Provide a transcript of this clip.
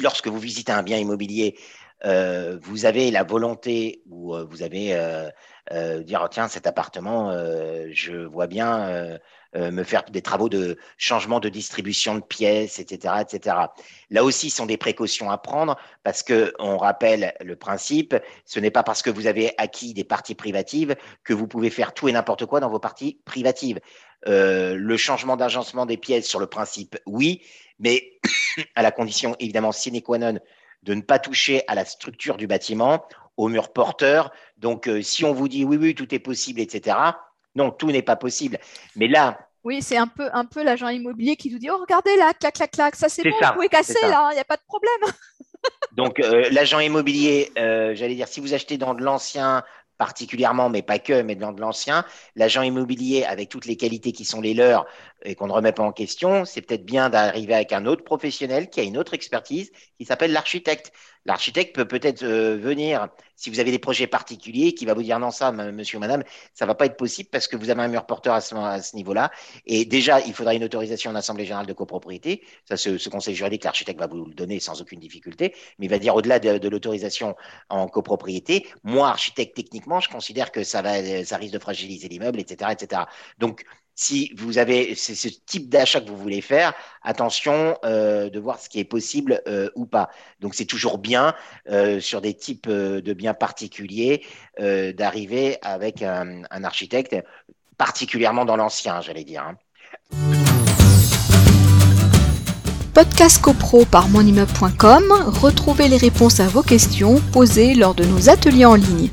Lorsque vous visitez un bien immobilier, euh, vous avez la volonté ou euh, vous avez euh, dire tiens cet appartement, je vois bien me faire des travaux de changement de distribution de pièces, etc., etc. Là aussi, ce sont des précautions à prendre parce que on rappelle le principe. Ce n'est pas parce que vous avez acquis des parties privatives que vous pouvez faire tout et n'importe quoi dans vos parties privatives. le changement d'agencement des pièces sur le principe, oui, mais à la condition évidemment sine qua non de ne pas toucher à la structure du bâtiment, au mur porteur. Donc, euh, si on vous dit oui, oui, tout est possible, etc., non, tout n'est pas possible. Mais là. Oui, c'est un peu, un peu l'agent immobilier qui nous dit Oh, regardez là, clac, clac, clac, ça c'est bon, vous pouvez casser là, il n'y a pas de problème. Donc, euh, l'agent immobilier, euh, j'allais dire, si vous achetez dans de l'ancien, particulièrement, mais pas que, mais dans de l'ancien, l'agent immobilier, avec toutes les qualités qui sont les leurs et qu'on ne remet pas en question, c'est peut-être bien d'arriver avec un autre professionnel qui a une autre expertise qui s'appelle l'architecte. L'architecte peut peut-être euh, venir, si vous avez des projets particuliers, qui va vous dire non, ça, monsieur ou madame, ça va pas être possible parce que vous avez un mur porteur à ce, niveau-là. Et déjà, il faudra une autorisation en Assemblée générale de copropriété. Ça, ce, conseil juridique, l'architecte va vous le donner sans aucune difficulté. Mais il va dire au-delà de, de l'autorisation en copropriété, moi, architecte, techniquement, je considère que ça, va, ça risque de fragiliser l'immeuble, etc., etc. Donc, si vous avez ce type d'achat que vous voulez faire, attention euh, de voir ce qui est possible euh, ou pas. Donc c'est toujours bien euh, sur des types de biens particuliers d'arriver avec un, architecte, particulièrement dans l'ancien, j'allais dire. Hein. Podcast CoPro par monimmeuble.com, retrouvez les réponses à vos questions posées lors de nos ateliers en ligne.